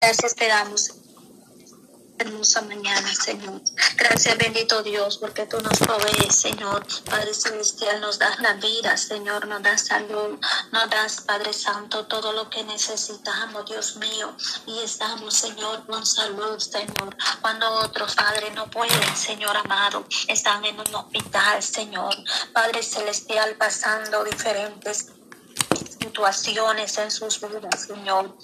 Gracias te damos hermosa mañana, Señor. Gracias, bendito Dios, porque tú nos provees, Señor. Padre Celestial, nos das la vida, Señor, nos das salud, nos das, Padre Santo, todo lo que necesitamos, Dios mío. Y estamos, Señor, con salud, Señor. Cuando otros, Padre, no pueden, Señor amado, están en un hospital, Señor. Padre Celestial, pasando diferentes situaciones en sus vidas, Señor.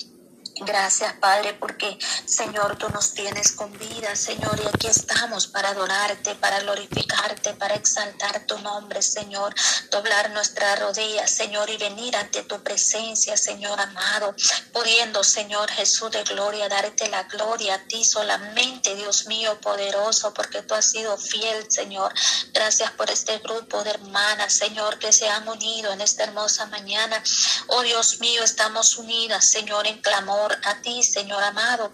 Gracias, Padre, porque, Señor, tú nos tienes con vida, Señor, y aquí estamos para adorarte, para glorificarte, para exaltar tu nombre, Señor, doblar nuestra rodilla, Señor, y venir ante tu presencia, Señor amado, pudiendo, Señor Jesús de gloria, darte la gloria a ti solamente, Dios mío, poderoso, porque tú has sido fiel, Señor. Gracias por este grupo de hermanas, Señor, que se han unido en esta hermosa mañana. Oh Dios mío, estamos unidas, Señor, en clamor a ti, Señor amado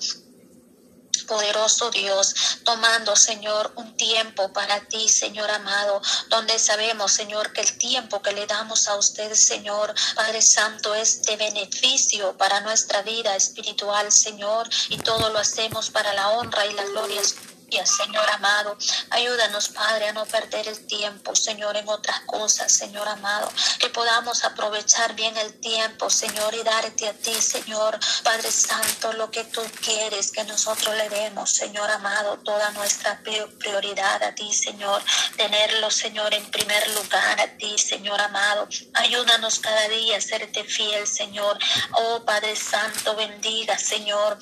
poderoso Dios, tomando, Señor, un tiempo para ti, Señor amado, donde sabemos, Señor, que el tiempo que le damos a usted, Señor, Padre Santo, es de beneficio para nuestra vida espiritual, Señor, y todo lo hacemos para la honra y la gloria Señor amado. Ayúdanos, Padre, a no perder el tiempo, Señor, en otras cosas, Señor amado. Que podamos aprovechar bien el tiempo, Señor, y darte a ti, Señor, Padre Santo, lo que tú quieres que nosotros le demos, Señor amado, toda nuestra prioridad a ti, Señor. Tenerlo, Señor, en primer lugar a ti, Señor amado. Ayúdanos cada día a serte fiel, Señor. Oh, Padre Santo, bendiga, Señor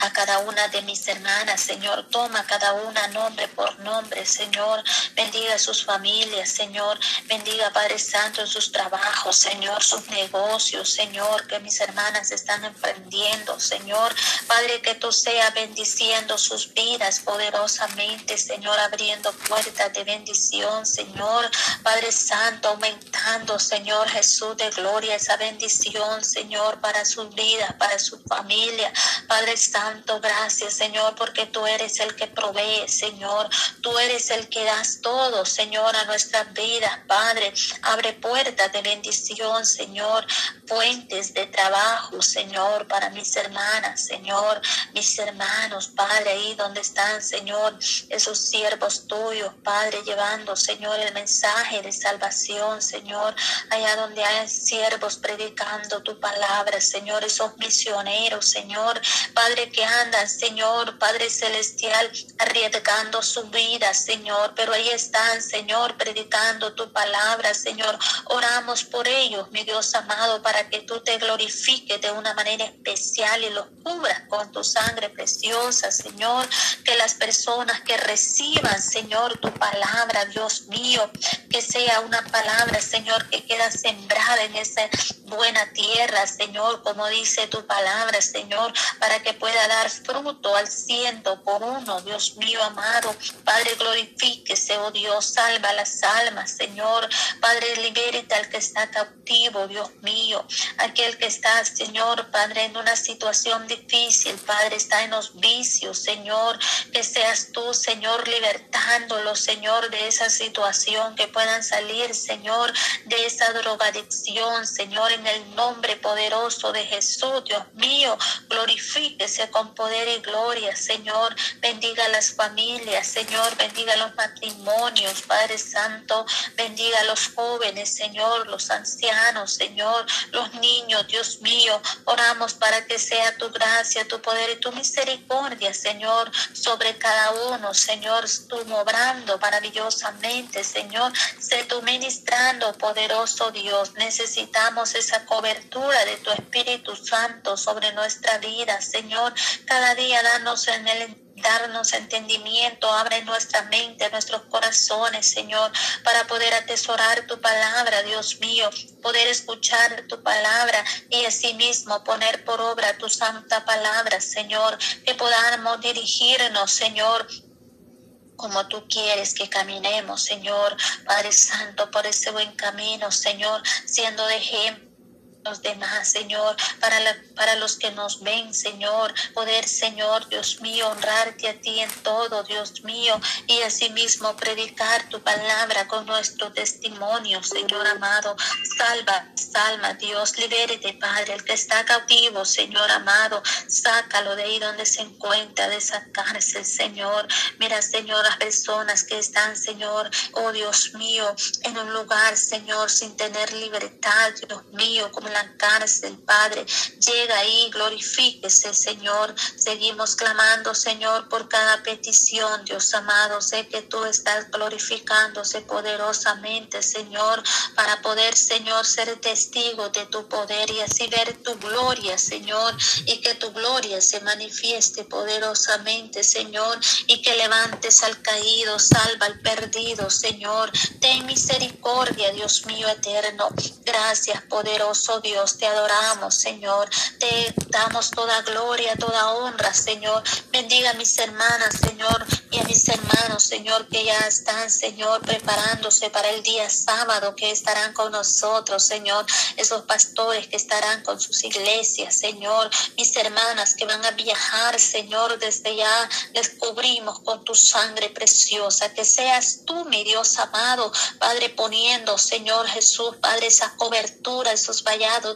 a cada una de mis hermanas, Señor. Toma cada una nombre por nombre, Señor. Bendiga sus familias, Señor. Bendiga, Padre Santo, sus trabajos, Señor, sus negocios, Señor, que mis hermanas están emprendiendo, Señor. Padre, que tú seas bendiciendo sus vidas poderosamente, Señor, abriendo puertas de bendición, Señor. Padre Santo, aumentando, Señor Jesús de gloria, esa bendición, Señor, para sus vidas, para su familia. Padre Santo, Gracias, Señor, porque tú eres el que provee, Señor. Tú eres el que das todo, Señor, a nuestras vidas, Padre. Abre puertas de bendición, Señor. Fuentes de trabajo, Señor, para mis hermanas, Señor. Mis hermanos, Padre, ahí donde están, Señor, esos siervos tuyos, Padre, llevando, Señor, el mensaje de salvación, Señor. Allá donde hay siervos predicando tu palabra, Señor, esos misioneros, Señor. Padre, andan, Señor, Padre Celestial, arriesgando su vida, Señor, pero ahí están, Señor, predicando tu palabra, Señor. Oramos por ellos, mi Dios amado, para que tú te glorifiques de una manera especial y los cubras con tu sangre preciosa, Señor. Que las personas que reciban, Señor, tu palabra, Dios mío, que sea una palabra, Señor, que queda sembrada en esa buena tierra, Señor, como dice tu palabra, Señor, para que pueda dar fruto al ciento por uno, Dios mío amado. Padre, glorifíquese, oh Dios, salva las almas, Señor. Padre, libérate al que está cautivo, Dios mío. Aquel que está, Señor, Padre, en una situación difícil, Padre, está en los vicios, Señor. Que seas tú, Señor, libertándolo, Señor, de esa situación, que puedan salir, Señor, de esa drogadicción, Señor, en el nombre poderoso de Jesús, Dios mío. Glorifíquese con poder y gloria, Señor. Bendiga las familias, Señor. Bendiga los matrimonios, Padre Santo. Bendiga a los jóvenes, Señor, los ancianos, Señor, los niños, Dios mío. Oramos para que sea tu gracia, tu poder y tu misericordia, Señor, sobre cada uno, Señor. Tú obrando maravillosamente, Señor. Sé tú ministrando, poderoso Dios. Necesitamos esa cobertura de tu Espíritu Santo sobre nuestra vida, Señor. Cada día danos en el darnos entendimiento, abre nuestra mente, nuestros corazones, Señor, para poder atesorar tu palabra, Dios mío, poder escuchar tu palabra y asimismo poner por obra tu santa palabra, Señor, que podamos dirigirnos, Señor, como tú quieres que caminemos, Señor, Padre Santo, por ese buen camino, Señor, siendo de ejemplo los demás, Señor, para, la, para los que nos ven, Señor, poder, Señor, Dios mío, honrarte a ti en todo, Dios mío, y asimismo predicar tu palabra con nuestro testimonio, Señor amado. Salva, salva, Dios, libérete, Padre, el que está cautivo, Señor amado, sácalo de ahí donde se encuentra, de esa cárcel, Señor. Mira, Señor, las personas que están, Señor, oh Dios mío, en un lugar, Señor, sin tener libertad, Dios mío, como la cárcel, Padre. Llega ahí, glorifíquese, Señor. Seguimos clamando, Señor, por cada petición, Dios amado. Sé que tú estás glorificándose poderosamente, Señor, para poder, Señor, ser testigo de tu poder y así ver tu gloria, Señor, y que tu gloria se manifieste poderosamente, Señor, y que levantes al caído, salva al perdido, Señor. Ten misericordia, Dios mío eterno. Gracias, poderoso Dios, te adoramos, Señor. Te damos toda gloria, toda honra, Señor. Bendiga a mis hermanas, Señor, y a mis hermanos, Señor, que ya están, Señor, preparándose para el día sábado, que estarán con nosotros, Señor. Esos pastores que estarán con sus iglesias, Señor. Mis hermanas que van a viajar, Señor, desde ya les cubrimos con tu sangre preciosa. Que seas tú, mi Dios amado, Padre, poniendo, Señor Jesús, Padre, esa cobertura, esos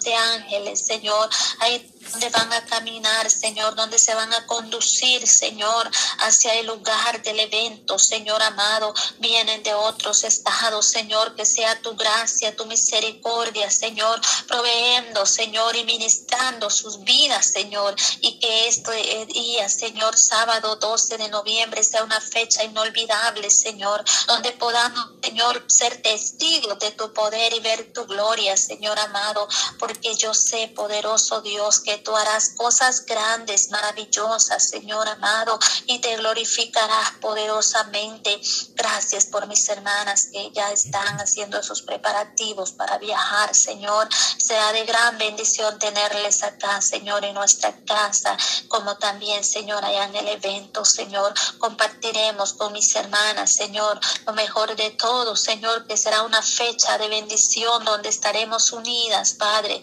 de ángeles, Señor. Ahí donde van a caminar, Señor, donde se van a conducir, Señor, hacia el lugar del evento, Señor amado, vienen de otros estados, Señor, que sea tu gracia, tu misericordia, Señor, proveendo, Señor, y ministrando sus vidas, Señor, y que este día, Señor, sábado 12 de noviembre sea una fecha inolvidable, Señor, donde podamos, Señor, ser testigos de tu poder y ver tu gloria, Señor amado, porque yo sé, poderoso Dios, que tú harás cosas grandes, maravillosas, Señor amado, y te glorificarás poderosamente. Gracias por mis hermanas que ya están haciendo esos preparativos para viajar, Señor. Sea de gran bendición tenerles acá, Señor, en nuestra casa, como también, Señor, allá en el evento, Señor. Compartiremos con mis hermanas, Señor, lo mejor de todo, Señor, que será una fecha de bendición donde estaremos unidas, Padre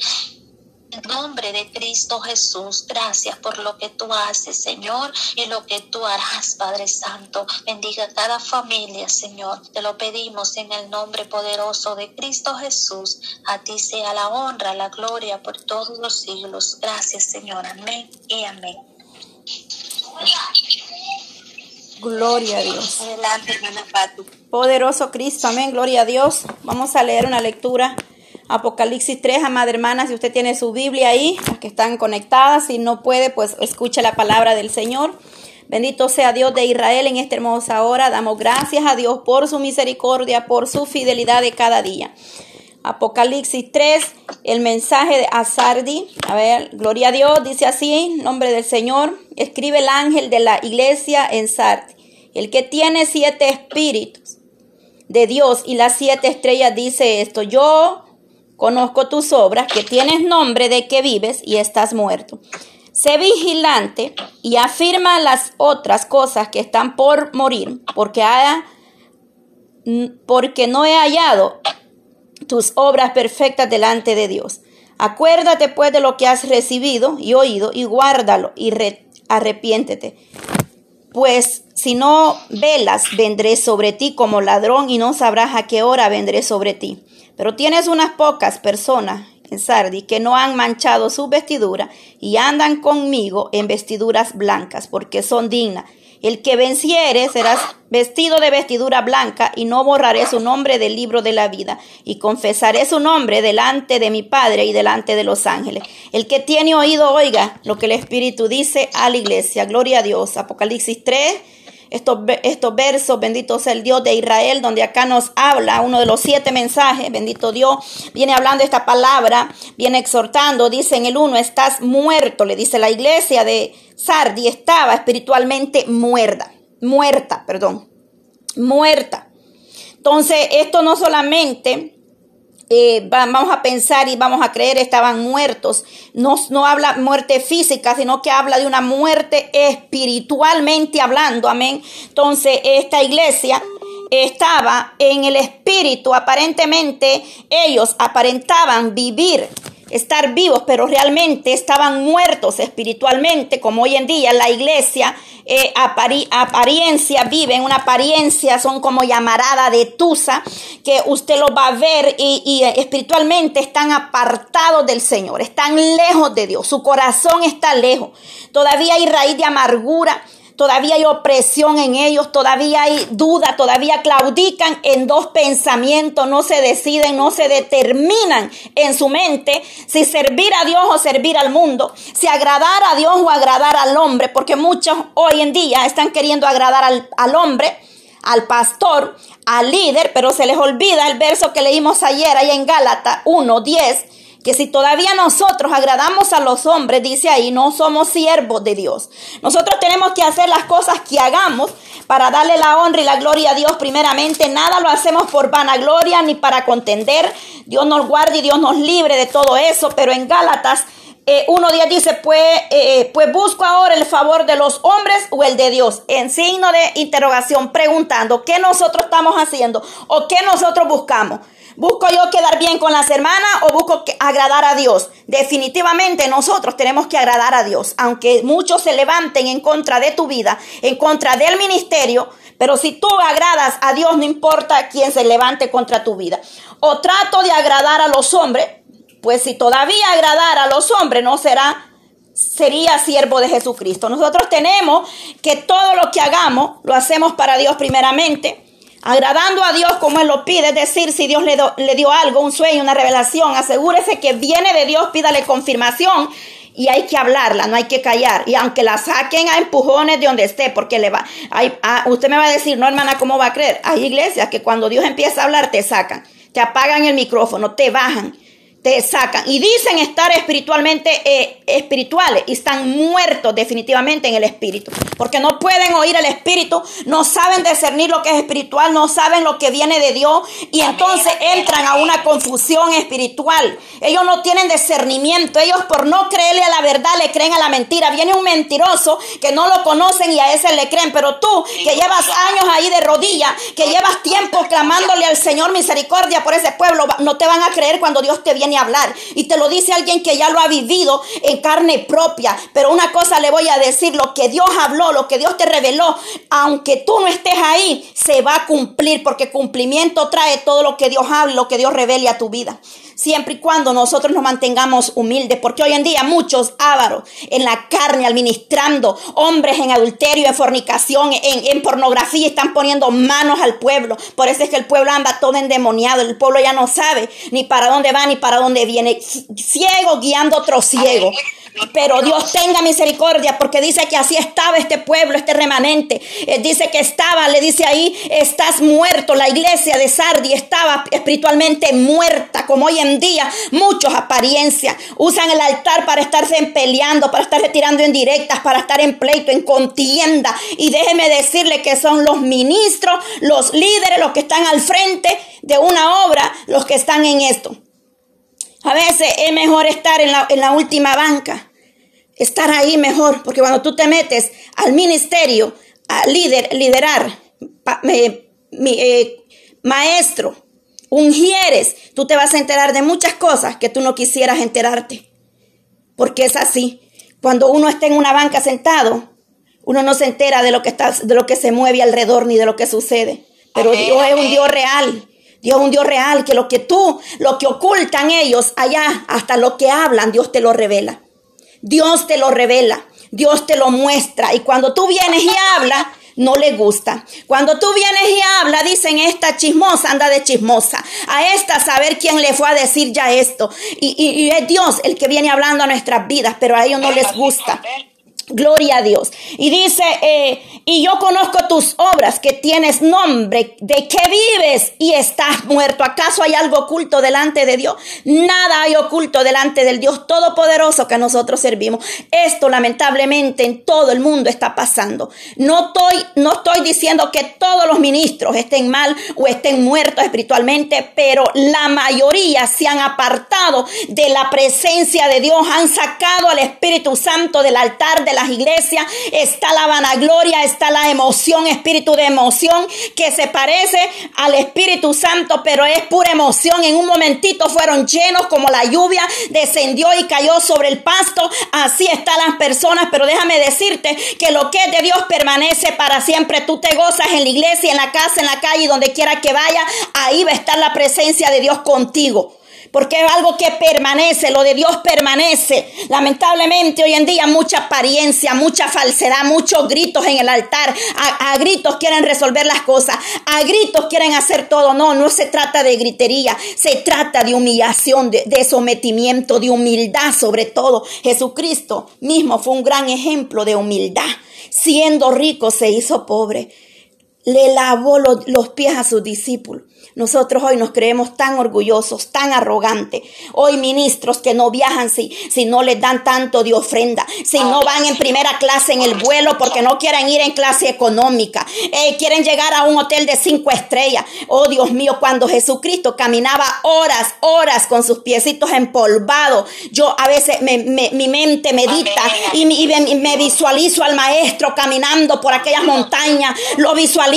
nombre de Cristo Jesús, gracias por lo que tú haces, Señor, y lo que tú harás, Padre Santo. Bendiga cada familia, Señor. Te lo pedimos en el nombre poderoso de Cristo Jesús. A ti sea la honra, la gloria por todos los siglos. Gracias, Señor. Amén y amén. Gloria a Dios. Adelante, hermana. Poderoso Cristo, amén, gloria a Dios. Vamos a leer una lectura Apocalipsis 3, amada hermana, si usted tiene su Biblia ahí, las que están conectadas, si no puede, pues escucha la palabra del Señor. Bendito sea Dios de Israel en esta hermosa hora. Damos gracias a Dios por su misericordia, por su fidelidad de cada día. Apocalipsis 3, el mensaje de Azardi. A ver, gloria a Dios, dice así, nombre del Señor. Escribe el ángel de la iglesia en Sardi. El que tiene siete espíritus de Dios y las siete estrellas dice esto. Yo Conozco tus obras, que tienes nombre de que vives y estás muerto. Sé vigilante y afirma las otras cosas que están por morir, porque, porque no he hallado tus obras perfectas delante de Dios. Acuérdate pues de lo que has recibido y oído y guárdalo y arrepiéntete. Pues si no velas, vendré sobre ti como ladrón y no sabrás a qué hora vendré sobre ti. Pero tienes unas pocas personas en Sardi que no han manchado su vestidura y andan conmigo en vestiduras blancas porque son dignas. El que venciere serás vestido de vestidura blanca y no borraré su nombre del libro de la vida y confesaré su nombre delante de mi Padre y delante de los ángeles. El que tiene oído oiga lo que el Espíritu dice a la iglesia. Gloria a Dios. Apocalipsis 3 estos, estos versos, bendito sea el Dios de Israel, donde acá nos habla uno de los siete mensajes, bendito Dios, viene hablando esta palabra, viene exhortando, dice en el uno, estás muerto, le dice la iglesia de Sardi, estaba espiritualmente muerta, muerta, perdón, muerta. Entonces, esto no solamente eh, vamos a pensar y vamos a creer estaban muertos. No, no habla muerte física, sino que habla de una muerte espiritualmente hablando. Amén. Entonces, esta iglesia estaba en el espíritu. Aparentemente, ellos aparentaban vivir estar vivos, pero realmente estaban muertos espiritualmente, como hoy en día la iglesia, eh, apariencia, vive en una apariencia, son como llamarada de Tusa, que usted lo va a ver y, y espiritualmente están apartados del Señor, están lejos de Dios, su corazón está lejos, todavía hay raíz de amargura todavía hay opresión en ellos, todavía hay duda, todavía claudican en dos pensamientos, no se deciden, no se determinan en su mente si servir a Dios o servir al mundo, si agradar a Dios o agradar al hombre, porque muchos hoy en día están queriendo agradar al, al hombre, al pastor, al líder, pero se les olvida el verso que leímos ayer ahí en Gálatas 1, 10 que si todavía nosotros agradamos a los hombres, dice ahí, no somos siervos de Dios. Nosotros tenemos que hacer las cosas que hagamos para darle la honra y la gloria a Dios primeramente. Nada lo hacemos por vanagloria ni para contender. Dios nos guarde y Dios nos libre de todo eso. Pero en Gálatas eh, 1.10 dice, pues, eh, pues busco ahora el favor de los hombres o el de Dios. En signo de interrogación, preguntando, ¿qué nosotros estamos haciendo o qué nosotros buscamos? ¿Busco yo quedar bien con las hermanas o busco agradar a Dios? Definitivamente nosotros tenemos que agradar a Dios, aunque muchos se levanten en contra de tu vida, en contra del ministerio, pero si tú agradas a Dios, no importa quién se levante contra tu vida. O trato de agradar a los hombres, pues si todavía agradar a los hombres no será sería siervo de Jesucristo. Nosotros tenemos que todo lo que hagamos lo hacemos para Dios primeramente agradando a Dios como Él lo pide, es decir, si Dios le, le, dio algo, un sueño, una revelación, asegúrese que viene de Dios, pídale confirmación y hay que hablarla, no hay que callar. Y aunque la saquen a empujones de donde esté, porque le va, hay, ah, usted me va a decir, no hermana, ¿cómo va a creer? Hay iglesias que cuando Dios empieza a hablar te sacan, te apagan el micrófono, te bajan te sacan. Y dicen estar espiritualmente eh, espirituales y están muertos definitivamente en el espíritu. Porque no pueden oír el espíritu no saben discernir lo que es espiritual no saben lo que viene de Dios. Y entonces entran a una confusión espiritual. Ellos no tienen discernimiento. Ellos por no creerle a la verdad le creen a la mentira. Viene un mentiroso que no lo conocen y a ese le creen. Pero tú que llevas años ahí de rodillas que llevas tiempo clamándole al Señor misericordia por ese pueblo no te van a creer cuando Dios te viene hablar. Y te lo dice alguien que ya lo ha vivido en carne propia. Pero una cosa le voy a decir, lo que Dios habló, lo que Dios te reveló, aunque tú no estés ahí, se va a cumplir porque cumplimiento trae todo lo que Dios habla, lo que Dios revele a tu vida siempre y cuando nosotros nos mantengamos humildes, porque hoy en día muchos ávaros en la carne, administrando, hombres en adulterio, en fornicación, en, en, pornografía, están poniendo manos al pueblo. Por eso es que el pueblo anda todo endemoniado, el pueblo ya no sabe ni para dónde va ni para dónde viene, ciego guiando otro ciego. Pero Dios tenga misericordia porque dice que así estaba este pueblo, este remanente. Eh, dice que estaba, le dice ahí, estás muerto. La iglesia de Sardi estaba espiritualmente muerta, como hoy en día muchos apariencias usan el altar para estarse peleando, para estar retirando en directas, para estar en pleito, en contienda. Y déjeme decirle que son los ministros, los líderes, los que están al frente de una obra, los que están en esto. A veces es mejor estar en la, en la última banca estar ahí mejor, porque cuando tú te metes al ministerio, a líder, liderar, mi, eh, maestro, ungieres, tú te vas a enterar de muchas cosas que tú no quisieras enterarte, porque es así. Cuando uno está en una banca sentado, uno no se entera de lo que está, de lo que se mueve alrededor ni de lo que sucede. Pero Dios es un Dios real. Dios es un Dios real, que lo que tú, lo que ocultan ellos allá, hasta lo que hablan, Dios te lo revela. Dios te lo revela, Dios te lo muestra. Y cuando tú vienes y hablas, no le gusta. Cuando tú vienes y hablas, dicen esta chismosa, anda de chismosa. A esta saber quién le fue a decir ya esto. Y, y es Dios el que viene hablando a nuestras vidas, pero a ellos no les gusta. Gloria a Dios. Y dice, eh, y yo conozco tus obras, que tienes nombre, de que vives y estás muerto. ¿Acaso hay algo oculto delante de Dios? Nada hay oculto delante del Dios Todopoderoso que nosotros servimos. Esto lamentablemente en todo el mundo está pasando. No estoy, no estoy diciendo que todos los ministros estén mal o estén muertos espiritualmente, pero la mayoría se han apartado de la presencia de Dios, han sacado al Espíritu Santo del altar de la las iglesias está la vanagloria, está la emoción, espíritu de emoción que se parece al Espíritu Santo, pero es pura emoción. En un momentito fueron llenos como la lluvia descendió y cayó sobre el pasto. Así están las personas, pero déjame decirte que lo que es de Dios permanece para siempre. Tú te gozas en la iglesia, en la casa, en la calle, donde quiera que vaya, ahí va a estar la presencia de Dios contigo porque es algo que permanece, lo de Dios permanece. Lamentablemente hoy en día mucha apariencia, mucha falsedad, muchos gritos en el altar, a, gritos quieren resolver las cosas, a gritos quieren hacer todo. No, no se trata de gritería, se trata de humillación, de, de sometimiento, de humildad sobre todo. Jesucristo mismo fue un gran ejemplo de humildad. Siendo rico se hizo pobre. Le lavó los pies a sus discípulos. Nosotros hoy nos creemos tan orgullosos, tan arrogantes. Hoy ministros que no viajan si, si no les dan tanto de ofrenda, si no van en primera clase en el vuelo porque no quieren ir en clase económica, eh, quieren llegar a un hotel de cinco estrellas. Oh Dios mío, cuando Jesucristo caminaba horas, horas con sus piecitos empolvados, yo a veces mi mente medita y, me, visualizo al maestro caminando por aquellas montañas, lo visualizo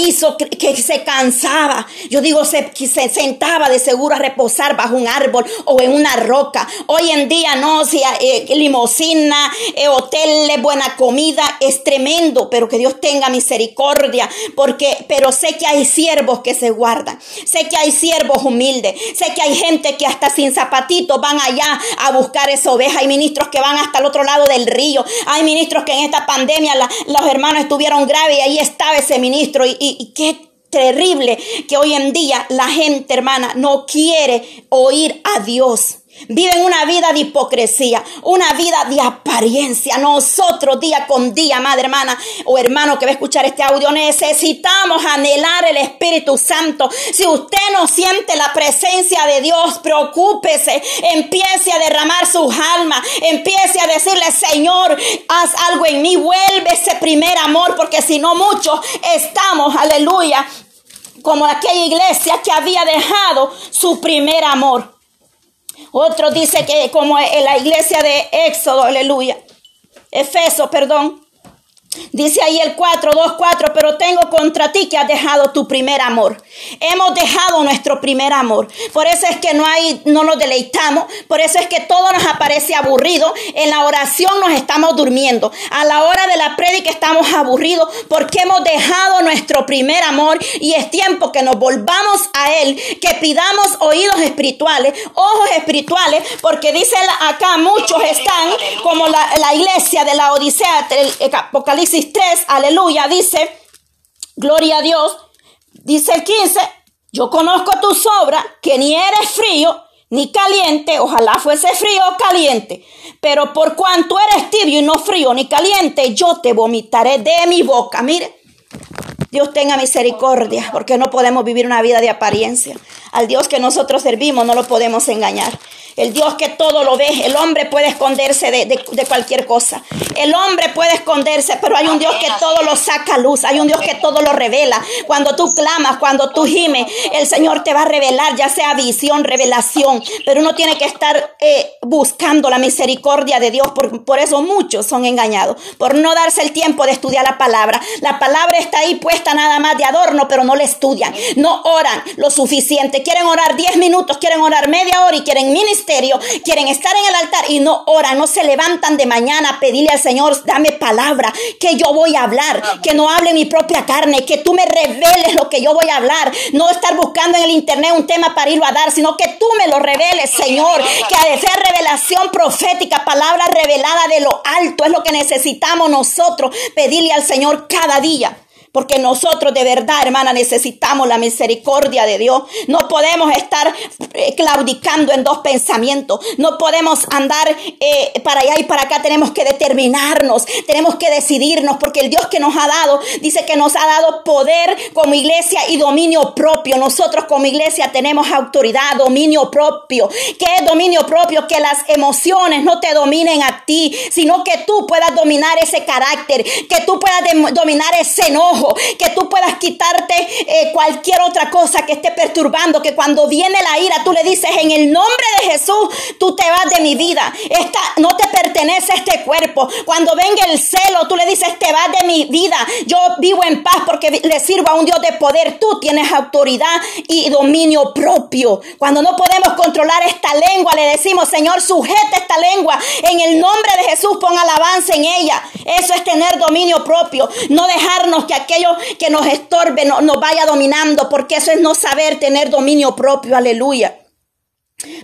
que, se cansaba. Yo digo, se sentaba de seguro a reposar bajo un árbol o en una roca. Hoy en día no, si eh, limosina, eh, hoteles, buena comida, es tremendo, pero que Dios tenga misericordia, porque, pero sé que hay siervos que se guardan, sé que hay siervos humildes, sé que hay gente que hasta sin zapatitos van allá a buscar esa oveja, hay ministros que van hasta el otro lado del río, hay ministros que en esta pandemia los hermanos estuvieron graves y ahí estaba ese ministro y, y, y qué terrible que hoy en día la gente, hermana, no quiere oír a Dios. Viven una vida de hipocresía, una vida de apariencia. Nosotros día con día, madre hermana o hermano que va a escuchar este audio, necesitamos anhelar el Espíritu Santo. Si usted no siente la presencia de Dios, preocúpese, empiece a derramar sus almas, empiece a decirle, Señor, haz algo en mí, vuelve ese primer amor, porque si no muchos estamos, aleluya, como aquella iglesia que había dejado su primer amor. Otro dice que como en la iglesia de Éxodo, aleluya, Efeso, perdón, Dice ahí el 4, 2, 4, pero tengo contra ti que has dejado tu primer amor. Hemos dejado nuestro primer amor. Por eso es que no hay, no nos deleitamos. Por eso es que todo nos aparece aburrido. En la oración nos estamos durmiendo. A la hora de la prédica estamos aburridos porque hemos dejado nuestro primer amor y es tiempo que nos volvamos a Él, que pidamos oídos espirituales, ojos espirituales, porque dice acá muchos están como la, la iglesia de la Odisea, el Apocalipsis 3, aleluya, dice, gloria a Dios, dice el 15, yo conozco tus obras, que ni eres frío ni caliente, ojalá fuese frío o caliente, pero por cuanto eres tibio y no frío ni caliente, yo te vomitaré de mi boca. Mire, Dios tenga misericordia, porque no podemos vivir una vida de apariencia. Al Dios que nosotros servimos no lo podemos engañar. El Dios que todo lo ve. El hombre puede esconderse de, cualquier cosa. El hombre puede esconderse, pero hay un Dios que todo lo saca a luz. Hay un Dios que todo lo revela. Cuando tú clamas, cuando tú gimes, el Señor te va a revelar, ya sea visión, revelación. Pero uno tiene que estar eh, buscando la misericordia de Dios. Por, por eso muchos son engañados. Por no darse el tiempo de estudiar la palabra. La palabra está ahí puesta nada más de adorno, pero no la estudian. No oran lo suficiente quieren orar 10 minutos, quieren orar media hora y quieren quieren estar en el altar y no oran, no se levantan de mañana a pedirle al Señor, dame palabra, que yo voy a hablar, que no hable mi propia carne, que tú me reveles lo que yo voy a hablar, no estar buscando en el internet un tema para irlo a dar, sino que tú me lo reveles, Señor, que ha de revelación profética, palabra revelada de lo alto, es lo que necesitamos nosotros, pedirle al Señor cada día. Porque nosotros de verdad, hermana, necesitamos la misericordia de Dios. No podemos estar eh, claudicando en dos pensamientos. No podemos andar eh, para allá y para acá. Tenemos que determinarnos. Tenemos que decidirnos. Porque el Dios que nos ha dado, dice que nos ha dado poder como iglesia y dominio propio. Nosotros como iglesia tenemos autoridad, dominio propio. ¿Qué es dominio propio? Que las emociones no te dominen a ti, sino que tú puedas dominar ese carácter. Que tú puedas dominar ese enojo que tú puedas quitarte eh, cualquier otra cosa que esté perturbando, que cuando viene la ira tú le dices en el nombre de Jesús, tú te vas de mi vida. Esta no te pertenece este cuerpo. Cuando venga el celo, tú le dices, te vas de mi vida. Yo vivo en paz porque le sirvo a un Dios de poder. Tú tienes autoridad y dominio propio. Cuando no podemos controlar esta lengua, le decimos, Señor, sujeta esta lengua. En el nombre de Jesús, pon alabanza en ella. Eso es tener dominio propio. No dejarnos que aquello que nos estorbe nos vaya dominando, porque eso es no saber tener dominio propio. Aleluya.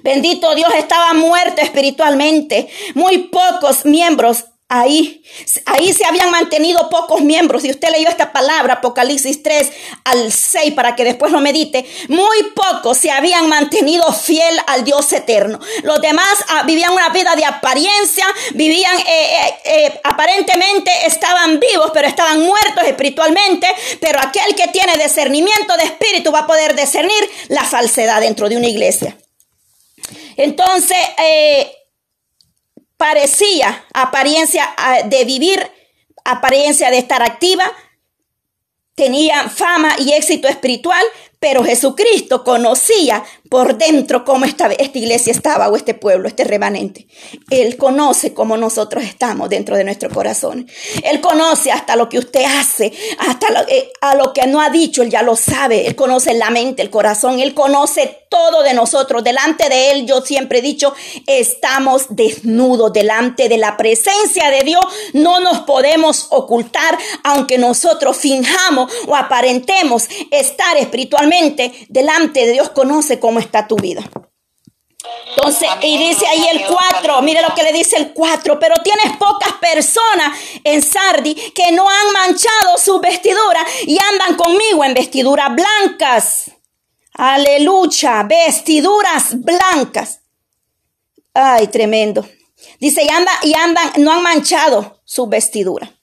Bendito Dios, estaba muerto espiritualmente. Muy pocos miembros Ahí, ahí se habían mantenido pocos miembros. Si usted leyó esta palabra, Apocalipsis 3 al 6, para que después lo medite, muy pocos se habían mantenido fiel al Dios eterno. Los demás ah, vivían una vida de apariencia, vivían, eh, eh, eh, aparentemente estaban vivos, pero estaban muertos espiritualmente. Pero aquel que tiene discernimiento de espíritu va a poder discernir la falsedad dentro de una iglesia. Entonces, parecía apariencia ah, de vivir, apariencia de estar activa, tenía fama y éxito espiritual, pero Jesucristo conocía por dentro cómo esta, esta iglesia estaba o este pueblo, este remanente. Él conoce cómo nosotros estamos dentro de nuestro corazón. Él conoce hasta lo que usted hace, hasta lo, eh, a lo que no ha dicho, Él ya lo sabe. Él conoce la mente, el corazón, Él conoce todo de nosotros. Delante de Él, yo siempre he dicho, estamos desnudos delante de la presencia de Dios. No nos podemos ocultar, aunque nosotros finjamos o aparentemos estar espiritualmente delante de Dios conoce cómo está tu vida. Entonces, y dice ahí el 4, mire lo que le dice el 4, pero tienes pocas personas en Sardi que no han manchado su vestidura y andan conmigo en vestiduras blancas. Aleluya, vestiduras blancas. Ay, tremendo. Dice, y, anda, y andan, no han manchado su vestidura.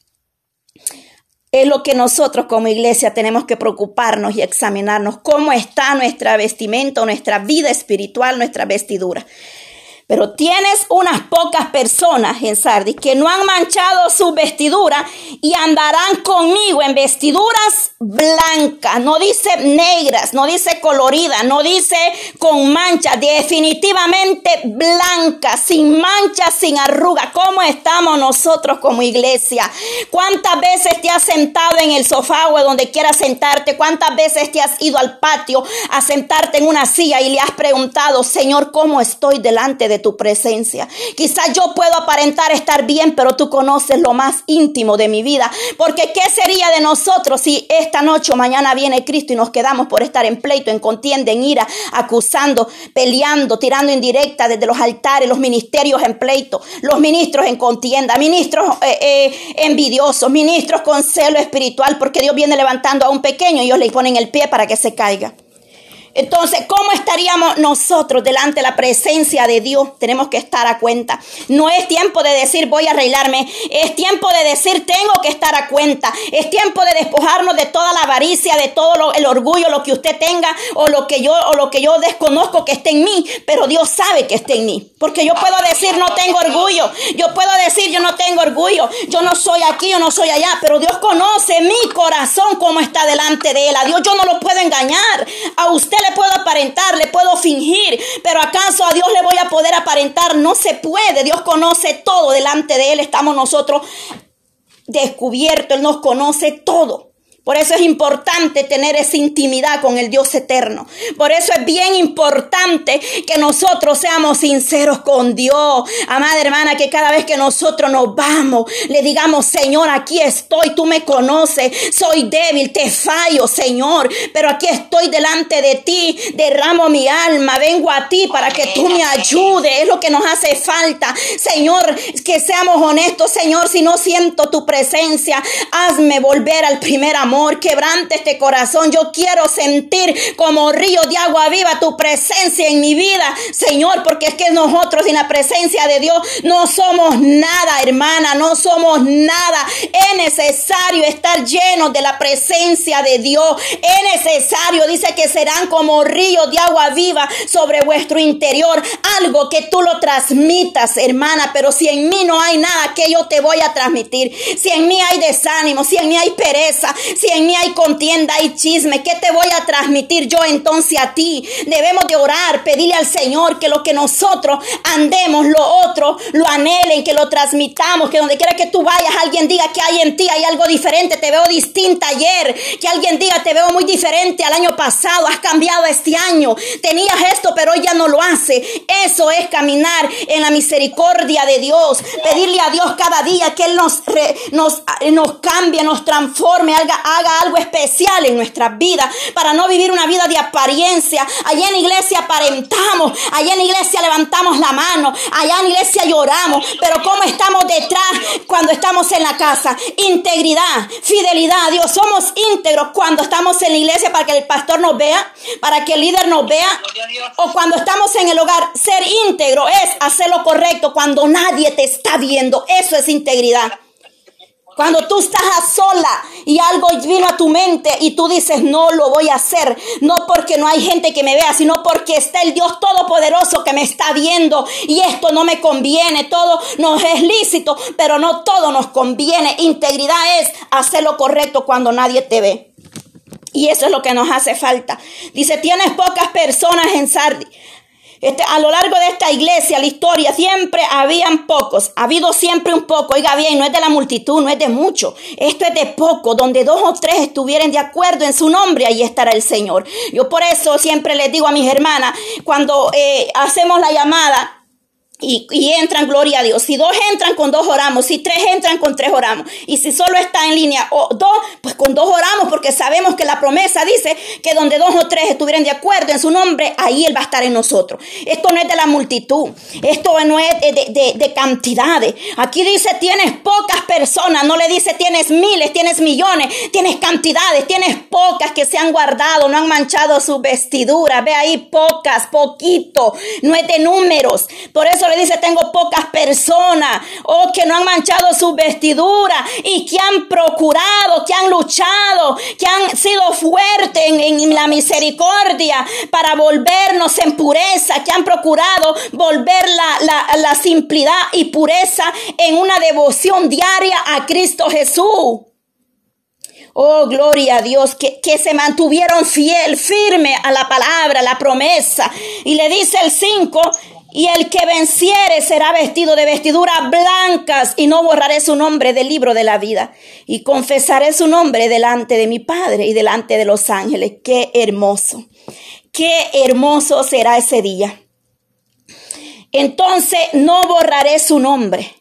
Es lo que nosotros como iglesia tenemos que preocuparnos y examinarnos cómo está nuestra vestimenta, nuestra vida espiritual, nuestra vestidura. Pero tienes unas pocas personas en Sardis que no han manchado su vestidura y andarán conmigo en vestiduras blancas. No dice negras, no dice coloridas, no dice con mancha. Definitivamente blanca, sin mancha, sin arruga. ¿Cómo estamos nosotros como iglesia? ¿Cuántas veces te has sentado en el sofá o donde quieras sentarte? ¿Cuántas veces te has ido al patio a sentarte en una silla y le has preguntado, Señor, ¿cómo estoy delante de tu presencia. Quizás yo puedo aparentar estar bien, pero tú conoces lo más íntimo de mi vida. Porque ¿qué sería de nosotros si esta noche o mañana viene Cristo y nos quedamos por estar en pleito, en contienda, en ira, acusando, peleando, tirando indirecta desde los altares, los ministerios en pleito, los ministros en contienda, ministros eh, eh, envidiosos, ministros con celo espiritual, porque Dios viene levantando a un pequeño y ellos le ponen el pie para que se caiga. Entonces, ¿cómo estaríamos nosotros delante de la presencia de Dios? Tenemos que estar a cuenta. No es tiempo de decir voy a arreglarme. Es tiempo de decir tengo que estar a cuenta. Es tiempo de despojarnos de toda la avaricia, de todo el orgullo, lo que usted tenga o lo que yo o lo que yo desconozco que esté en mí, pero Dios sabe que esté en mí. Porque yo puedo decir no tengo orgullo. Yo puedo decir yo no tengo orgullo. Yo no soy aquí, yo no soy allá, pero Dios conoce mi corazón como está delante de él. A Dios yo no lo puedo engañar. A usted le puedo aparentar, le puedo fingir, pero acaso a Dios le voy a poder aparentar, no se puede, Dios conoce todo, delante de Él. Estamos nosotros descubiertos, Él nos conoce todo. Por eso es importante tener esa intimidad con el Dios eterno. Por eso es bien importante que nosotros seamos sinceros con Dios. Amada hermana, que cada vez que nosotros nos vamos, le digamos, Señor, aquí estoy, tú me conoces, soy débil, te fallo, Señor, pero aquí estoy delante de ti, derramo mi alma, vengo a ti para que tú me ayudes, es lo que nos hace falta. Señor, que seamos honestos, Señor, si no siento tu presencia, hazme volver al primer amor quebrante este corazón. Yo quiero sentir como río de agua viva tu presencia en mi vida, Señor, porque es que nosotros sin la presencia de Dios no somos nada, hermana, no somos nada. Es necesario estar llenos de la presencia de Dios. Es necesario, dice que serán como ríos de agua viva sobre vuestro interior. Algo que tú lo transmitas, hermana, pero si en mí no hay nada que yo te voy a transmitir, si en mí hay desánimo, si en mí hay pereza, si Si en mí hay contienda, hay chisme, ¿qué te voy a transmitir yo entonces a ti? Debemos de orar, pedirle al Señor que lo que nosotros andemos, lo otro, lo anhelen, que lo transmitamos, que donde quiera que tú vayas, alguien diga que hay en ti, hay algo diferente, te veo distinta ayer, que alguien diga te veo muy diferente al año pasado, has cambiado este año, tenías esto, pero hoy ya no lo hace. Eso es caminar en la misericordia de Dios, pedirle a Dios cada día que Él nos, nos, nos cambie, nos transforme, haga, haga algo especial en nuestras vidas, para no vivir una vida de apariencia. Allá en iglesia aparentamos, allá en iglesia levantamos la mano, allá en iglesia lloramos, pero ¿cómo estamos detrás cuando estamos en la casa? Integridad, fidelidad, Dios, somos íntegros cuando estamos en la iglesia para que el pastor nos vea, para que el líder nos vea, o cuando estamos en el hogar. Ser íntegro es hacer lo correcto cuando nadie te está viendo. Eso es integridad. Cuando tú estás a sola y algo vino a tu mente y tú dices, no lo voy a hacer, no porque no hay gente que me vea, sino porque está el Dios Todopoderoso que me está viendo y esto no me conviene, todo nos es lícito, pero no todo nos conviene. Integridad es hacer lo correcto cuando nadie te ve. Y eso es lo que nos hace falta. Dice, tienes pocas personas en Sardi. Este, a lo largo de esta iglesia, la historia, siempre habían pocos, ha habido siempre un poco, oiga bien, no es de la multitud, no es de mucho, esto es de poco, donde dos o tres estuvieran de acuerdo en su nombre, ahí estará el Señor. Yo por eso siempre les digo a mis hermanas, cuando eh, hacemos la llamada, y, entran, gloria a Dios. Si dos entran, con dos oramos. Si tres entran, con tres oramos. Y si solo está en línea o dos, pues con dos oramos porque sabemos que la promesa dice que donde dos o tres estuvieran de acuerdo en su nombre, ahí Él va a estar en nosotros. Esto no es de la multitud. Esto no es de, de cantidades. Aquí dice tienes pocas personas. No le dice tienes miles, tienes millones, tienes cantidades, tienes pocas que se han guardado, no han manchado su vestidura. Ve ahí pocas, poquito. No es de números. Por eso le dice, tengo pocas personas, oh, que no han manchado su vestidura y que han procurado, que han luchado, que han sido fuertes en, la misericordia para volvernos en pureza, que han procurado volver la, la, simplicidad y pureza en una devoción diaria a Cristo Jesús. Oh, gloria a Dios, que, que, se mantuvieron fiel, firme a la palabra, la promesa. Y le dice el 5, y el que venciere será vestido de vestiduras blancas y no borraré su nombre del libro de la vida. Y confesaré su nombre delante de mi Padre y delante de los ángeles. Qué hermoso. Qué hermoso será ese día. Entonces no borraré su nombre.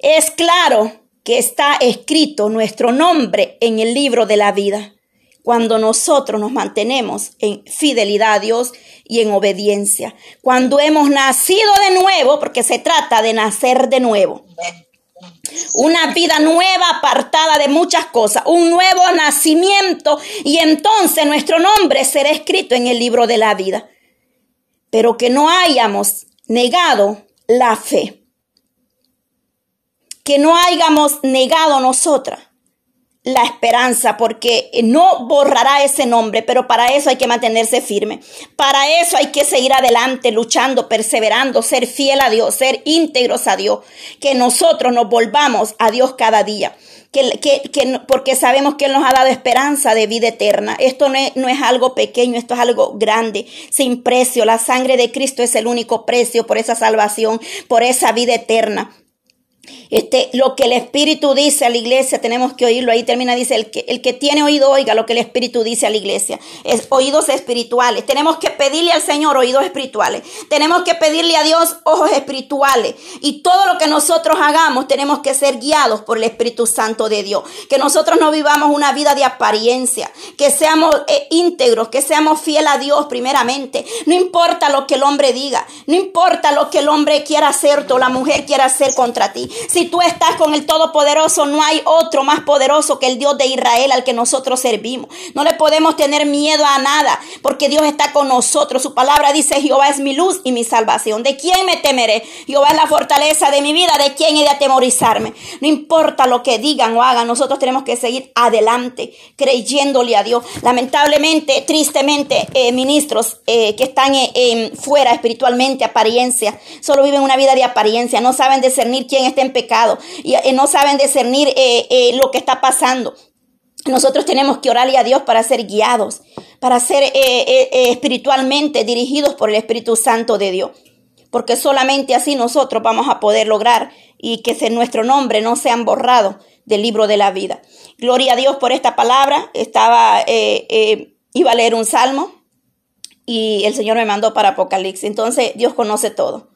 Es claro que está escrito nuestro nombre en el libro de la vida cuando nosotros nos mantenemos en fidelidad a Dios y en obediencia. Cuando hemos nacido de nuevo, porque se trata de nacer de nuevo. Una vida nueva apartada de muchas cosas, un nuevo nacimiento y entonces nuestro nombre será escrito en el libro de la vida. Pero que no hayamos negado la fe. Que no hayamos negado nosotras la esperanza, porque no borrará ese nombre, pero para eso hay que mantenerse firme. Para eso hay que seguir adelante, luchando, perseverando, ser fiel a Dios, ser íntegros a Dios, que nosotros nos volvamos a Dios cada día. Que, que, porque sabemos que Él nos ha dado esperanza de vida eterna. Esto no es, no es algo pequeño, esto es algo grande, sin precio. La sangre de Cristo es el único precio por esa salvación, por esa vida eterna. Este, lo que el Espíritu dice a la iglesia, tenemos que oírlo. Ahí termina, dice, el que, el que tiene oído, oiga lo que el Espíritu dice a la iglesia. Es oídos espirituales. Tenemos que pedirle al Señor oídos espirituales. Tenemos que pedirle a Dios ojos espirituales. Y todo lo que nosotros hagamos, tenemos que ser guiados por el Espíritu Santo de Dios. Que nosotros no vivamos una vida de apariencia. Que seamos eh, íntegros, que seamos fieles a Dios primeramente. No importa lo que el hombre diga. No importa lo que el hombre quiera hacer o la mujer quiera hacer contra ti. Si tú estás con el Todopoderoso, no hay otro más poderoso que el Dios de Israel al que nosotros servimos. No le podemos tener miedo a nada, porque Dios está con nosotros. Su palabra dice, Jehová es mi luz y mi salvación. ¿De quién me temeré? Jehová es la fortaleza de mi vida. ¿De quién he de atemorizarme? No importa lo que digan o hagan, nosotros tenemos que seguir adelante, creyéndole a Dios. Lamentablemente, tristemente, eh, ministros eh, que están eh, fuera espiritualmente, apariencia, solo viven una vida de apariencia, no saben discernir quién está en pecado y, no saben discernir eh, eh, lo que está pasando. nosotros tenemos que orarle a Dios para ser guiados, para ser eh, eh, eh, espiritualmente dirigidos por el Espíritu Santo de Dios. Porque solamente así nosotros vamos a poder lograr y que nuestro nombre no sea borrado del libro de la vida. Gloria a Dios por esta palabra. Estaba, iba a leer un salmo y el Señor me mandó para Apocalipsis. Entonces Dios conoce todo.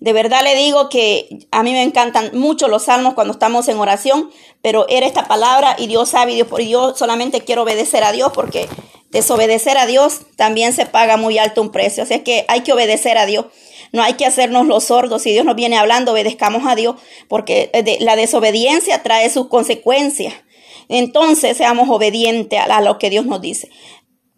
De verdad le digo que a mí me encantan mucho los salmos cuando estamos en oración, pero era esta palabra y Dios sabe, y Dios, yo solamente quiero obedecer a Dios porque desobedecer a Dios también se paga muy alto un precio. Así es que hay que obedecer a Dios. No hay que hacernos los sordos. Si Dios nos viene hablando, obedezcamos a Dios, porque la desobediencia trae sus consecuencias. Entonces seamos obedientes a lo que Dios nos dice.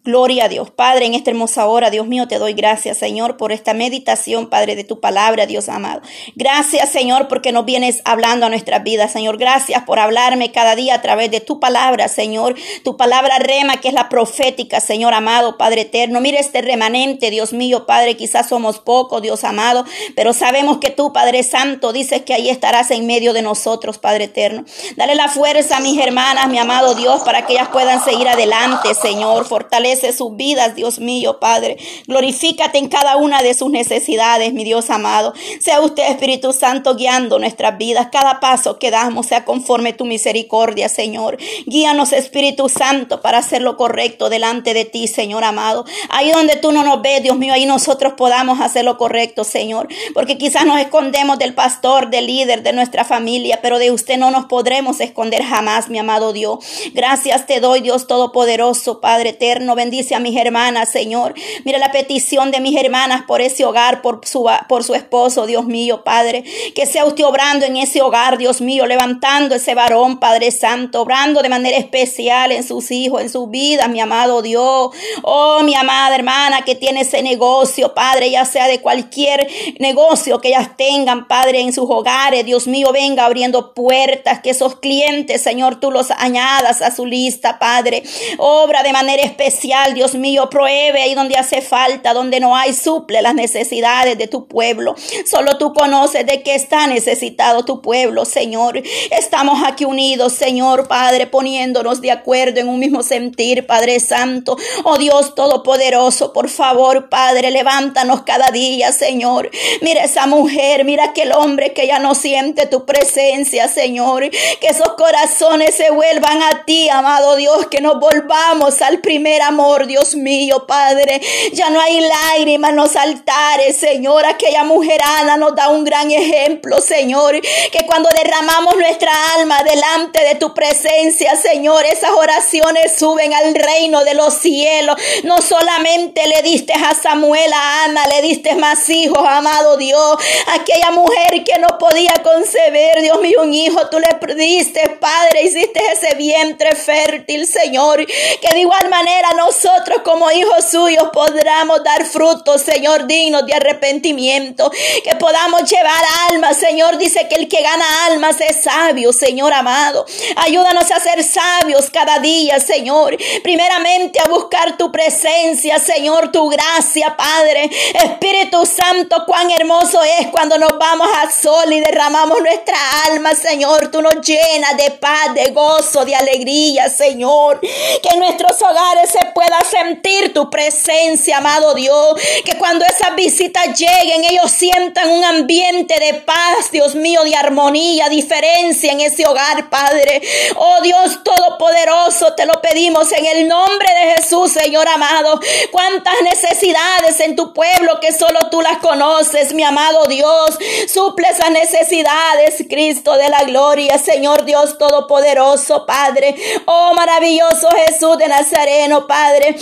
Gloria a Dios. Padre, en esta hermosa hora, Dios mío, te doy gracias, Señor, por esta meditación, Padre, de tu palabra, Dios amado. Gracias, Señor, porque nos vienes hablando a nuestras vidas, Señor. Gracias por hablarme cada día a través de tu palabra, Señor. Tu palabra rema, que es la profética, Señor amado, Padre eterno. Mire este remanente, Dios mío, Padre, quizás somos pocos, Dios amado, pero sabemos que tú, Padre Santo, dices que ahí estarás en medio de nosotros, Padre eterno. Dale la fuerza a mis hermanas, mi amado Dios, para que ellas puedan seguir adelante, Señor. Fortalece sus vidas, Dios mío, Padre. Glorifícate en cada una de sus necesidades, mi Dios amado. Sea usted, Espíritu Santo, guiando nuestras vidas. Cada paso que damos sea conforme tu misericordia, Señor. Guíanos, Espíritu Santo, para hacer lo correcto delante de ti, Señor amado. Ahí donde tú no nos ves, Dios mío, ahí nosotros podamos hacer lo correcto, Señor. Porque quizás nos escondemos del pastor, del líder, de nuestra familia, pero de usted no nos podremos esconder jamás, mi amado Dios. Gracias te doy, Dios Todopoderoso, Padre eterno bendice a mis hermanas, Señor. Mira la petición de mis hermanas por ese hogar, por su, por su esposo, Dios mío, Padre. Que sea usted obrando en ese hogar, Dios mío, levantando ese varón, Padre Santo, obrando de manera especial en sus hijos, en sus vidas, mi amado Dios. Oh, mi amada hermana que tiene ese negocio, Padre, ya sea de cualquier negocio que ellas tengan, Padre, en sus hogares, Dios mío, venga abriendo puertas, que esos clientes, Señor, tú los añadas a su lista, Padre. Obra de manera especial Dios mío, pruebe ahí donde hace falta, donde no hay, suple las necesidades de tu pueblo. Solo tú conoces de qué está necesitado tu pueblo, Señor. Estamos aquí unidos, Señor, Padre, poniéndonos de acuerdo en un mismo sentir, Padre Santo. Oh Dios Todopoderoso, por favor, Padre, levántanos cada día, Señor. Mira esa mujer, mira aquel hombre que ya no siente tu presencia, Señor. Que esos corazones se vuelvan a ti, amado Dios, que nos volvamos al primer amor Dios mío, Padre. Ya no hay lágrimas en los altares, Señor. Aquella mujerana nos da un gran ejemplo, Señor. Que cuando derramamos nuestra alma delante de tu presencia, Señor, esas oraciones suben al reino de los cielos. No solamente le diste a Samuel, a Ana, le diste más hijos, amado Dios. Aquella mujer que no podía concebir, Dios mío, un hijo, tú le diste, Padre, hiciste ese vientre fértil, Señor. Que de igual manera no nosotros como hijos suyos podamos dar frutos, Señor, dignos de arrepentimiento, que podamos llevar almas, Señor, dice que el que gana almas es sabio, Señor amado. Ayúdanos a ser sabios cada día, Señor. Primeramente a buscar tu presencia, Señor, tu gracia, Padre. Espíritu Santo, cuán hermoso es cuando nos vamos a sol y derramamos nuestra alma, Señor. Tú nos llenas de paz, de gozo, de alegría, Señor. Que en nuestros hogares se pueda sentir tu presencia, amado Dios. Que cuando esas visitas lleguen, ellos sientan un ambiente de paz, Dios mío, de armonía, diferencia en ese hogar, Padre. Oh Dios Todopoderoso, te lo pedimos en el nombre de Jesús, Señor amado. Cuántas necesidades en tu pueblo que solo tú las conoces, mi amado Dios. Suple esas necesidades, Cristo de la gloria, Señor Dios Todopoderoso, Padre. Oh maravilloso Jesús de Nazareno, Padre.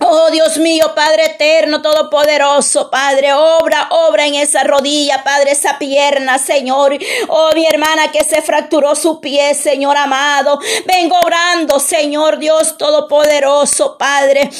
Oh Dios mío, Padre eterno, todopoderoso, Padre, obra, obra en esa rodilla, Padre, esa pierna, Señor. Oh mi hermana que se fracturó su pie, Señor amado. Vengo obrando, Señor Dios todopoderoso, Padre.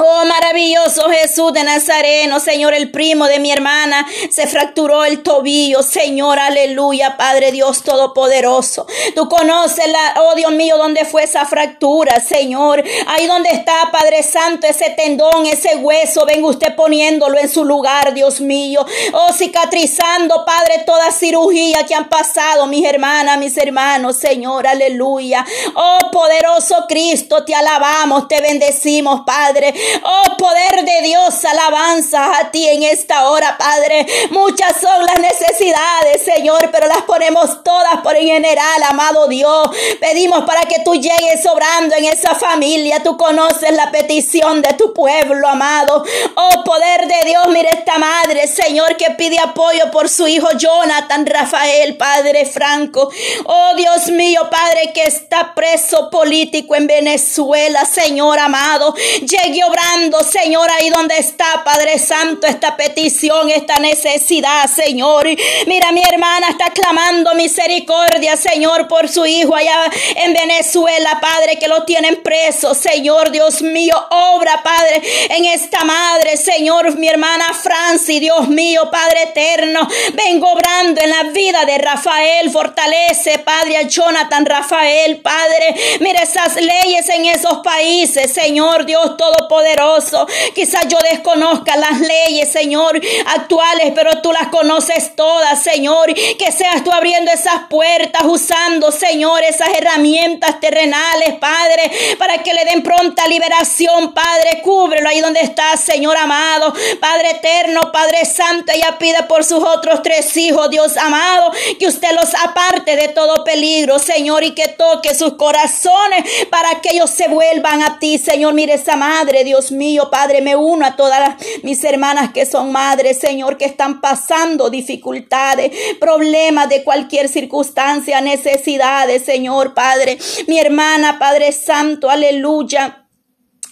Oh, maravilloso Jesús de Nazareno, Señor, el primo de mi hermana, se fracturó el tobillo, Señor, aleluya, Padre Dios Todopoderoso. Tú conoces la, oh Dios mío, dónde fue esa fractura, Señor. Ahí donde está, Padre Santo, ese tendón, ese hueso, venga usted poniéndolo en su lugar, Dios mío. Oh, cicatrizando, Padre, toda cirugía que han pasado, mis hermanas, mis hermanos, Señor, aleluya. Oh, poderoso Cristo, te alabamos, te bendecimos, Padre. Oh poder de Dios, alabanza a ti en esta hora, Padre. Muchas son las necesidades, Señor, pero las ponemos todas por en general, amado Dios. Pedimos para que tú llegues obrando en esa familia. Tú conoces la petición de tu pueblo, amado. Oh poder de Dios, mire esta madre, Señor, que pide apoyo por su hijo Jonathan Rafael, Padre Franco. Oh Dios mío, Padre, que está preso político en Venezuela, Señor amado. Llegue obrando Señor, ahí donde está, Padre Santo, esta petición, esta necesidad, Señor. Mira, mi hermana está clamando misericordia, Señor, por su hijo allá en Venezuela, Padre, que lo tienen preso, Señor, Dios mío, obra, Padre, en esta madre, Señor, mi hermana Franci, Dios mío, Padre eterno, vengo obrando en la vida de Rafael, fortalece, Padre, a Jonathan Rafael, Padre, mira esas leyes en esos países, Señor, Dios Todopoderoso poderoso. Quizás yo desconozca las leyes, Señor, actuales, pero tú las conoces todas, Señor. Que seas tú abriendo esas puertas, usando, Señor, esas herramientas terrenales, Padre, para que le den pronta liberación, Padre. Cúbrelo ahí donde está, Señor amado. Padre eterno, Padre santo, ella pide por sus otros tres hijos, Dios amado, que usted los aparte de todo peligro, Señor, y que toque sus corazones para que ellos se vuelvan a ti, Señor. Mire esa madre, Dios mío, Padre, me uno a todas mis hermanas que son madres, Señor, que están pasando dificultades, problemas de cualquier circunstancia, necesidades, Señor, Padre. Mi hermana, Padre Santo, aleluya.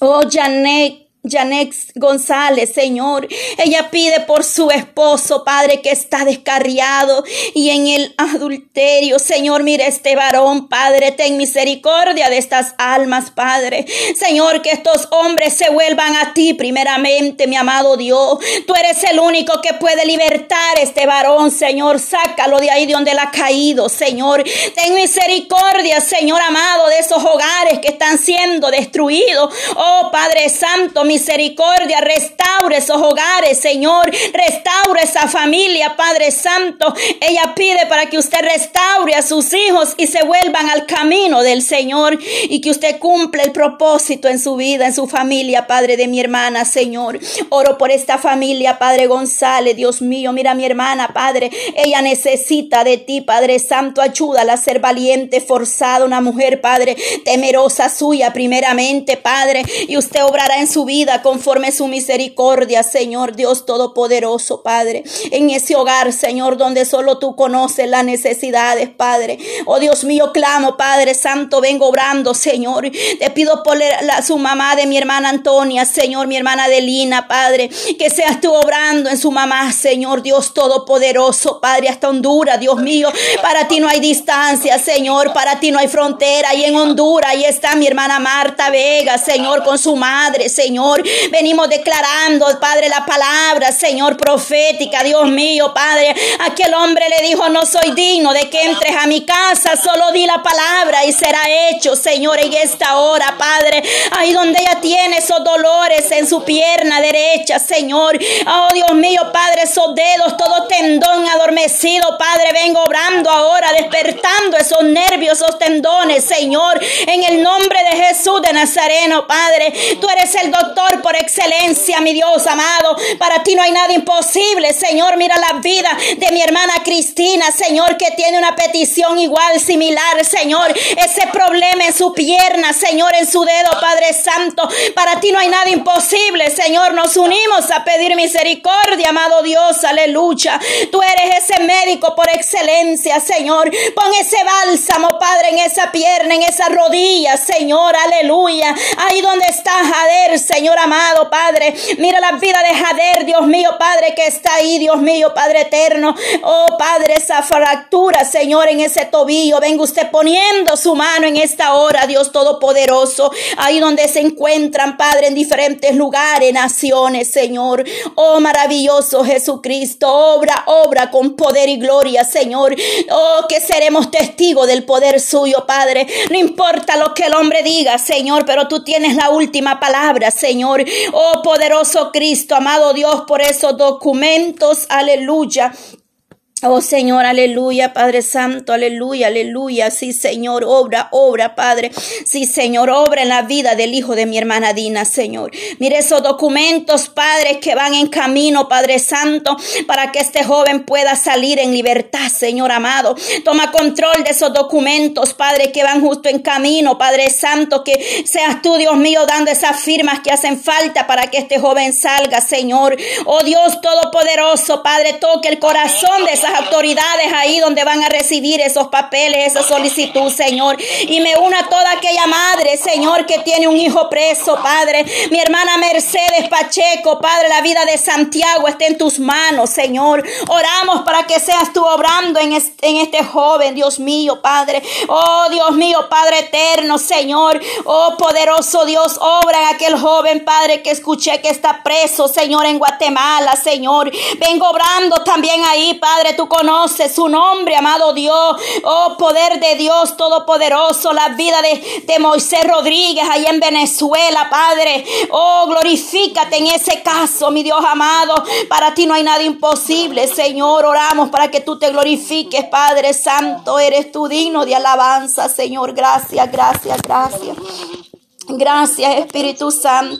Oh, Janet. Janex González, Señor. Ella pide por su esposo, Padre, que está descarriado y en el adulterio. Señor, mire este varón, Padre, ten misericordia de estas almas, Padre. Señor, que estos hombres se vuelvan a ti primeramente, mi amado Dios. Tú eres el único que puede libertar este varón, Señor. Sácalo de ahí de donde él ha caído, Señor. Ten misericordia, Señor amado, de esos hogares que están siendo destruidos. Oh, Padre Santo, mi misericordia, restaure esos hogares, Señor, restaure esa familia, Padre Santo. Ella pide para que usted restaure a sus hijos y se vuelvan al camino del Señor y que usted cumpla el propósito en su vida, en su familia, Padre de mi hermana, Señor. Oro por esta familia, Padre González, Dios mío, mira a mi hermana, Padre, ella necesita de ti, Padre Santo, ayúdala a ser valiente, forzada, una mujer, Padre, temerosa suya, primeramente, Padre, y usted obrará en su vida conforme su misericordia, Señor Dios Todopoderoso, Padre. En ese hogar, Señor, donde solo tú conoces las necesidades, Padre. Oh Dios mío, clamo, Padre Santo, vengo obrando, Señor. Te pido por la, su mamá de mi hermana Antonia, Señor, mi hermana Adelina, Padre. Que seas tú obrando en su mamá, Señor Dios Todopoderoso, Padre, hasta Honduras, Dios mío. Para ti no hay distancia, Señor. Para ti no hay frontera. Y en Honduras, ahí está mi hermana Marta Vega, Señor, con su madre, Señor. Venimos declarando, Padre, la palabra, Señor, profética, Dios mío, Padre. Aquel hombre le dijo, no soy digno de que entres a mi casa, solo di la palabra y será hecho, Señor, en esta hora, Padre. Ahí donde ella tiene esos dolores en su pierna derecha, Señor. Oh, Dios mío, Padre, esos dedos, todo tendón adormecido, Padre, vengo obrando ahora, despertando esos nervios, esos tendones, Señor, en el nombre de Jesús de Nazareno, Padre. Tú eres el doctor por excelencia, mi Dios amado. Para ti no hay nada imposible, Señor. Mira la vida de mi hermana Cristina, Señor, que tiene una petición igual, similar, Señor. Ese problema en su pierna, Señor, en su dedo, Padre Santo. Para ti no hay nada imposible, Señor. Nos unimos a pedir misericordia, amado Dios, aleluya. Tú eres ese médico por excelencia, Señor. Pon ese bálsamo, Padre, en esa pierna, en esa rodilla, Señor, aleluya. Ahí donde está Jader, Señor. Señor amado, Padre. Mira la vida de Jader, Dios mío, Padre, que está ahí, Dios mío, Padre eterno. Oh, Padre, esa fractura, Señor, en ese tobillo. Venga usted poniendo su mano en esta hora, Dios Todopoderoso. Ahí donde se encuentran, Padre, en diferentes lugares, naciones, Señor. Oh, maravilloso Jesucristo. Obra, obra con poder y gloria, Señor. Oh, que seremos testigos del poder suyo, Padre. No importa lo que el hombre diga, Señor, pero tú tienes la última palabra, Señor. Oh, poderoso Cristo, amado Dios, por esos documentos, aleluya. Oh Señor, aleluya, Padre Santo, aleluya, aleluya. Sí, Señor, obra, obra, Padre. Sí, Señor, obra en la vida del hijo de mi hermana Dina, Señor. Mire esos documentos, Padre, que van en camino, Padre Santo, para que este joven pueda salir en libertad, Señor amado. Toma control de esos documentos, Padre, que van justo en camino, Padre Santo, que seas tú, Dios mío, dando esas firmas que hacen falta para que este joven salga, Señor. Oh Dios Todopoderoso, Padre, toque el corazón de autoridades ahí donde van a recibir esos papeles, esa solicitud, Señor. Y me una toda aquella madre, Señor, que tiene un hijo preso, Padre. Mi hermana Mercedes Pacheco, Padre, la vida de Santiago está en tus manos, Señor. Oramos para que seas tú obrando en este, en este joven, Dios mío, Padre. Oh, Dios mío, Padre eterno, Señor. Oh, poderoso Dios, obra en aquel joven, Padre, que escuché que está preso, Señor, en Guatemala, Señor. Vengo obrando también ahí, Padre, tú conoces su nombre, amado Dios. Oh, poder de Dios Todopoderoso, la vida de, de Moisés Rodríguez allá en Venezuela, Padre. Oh, glorifícate en ese caso, mi Dios amado. Para ti no hay nada imposible, Señor. Oramos para que tú te glorifiques, Padre Santo. Eres tú digno de alabanza, Señor. Gracias, gracias, gracias. Gracias, Espíritu Santo.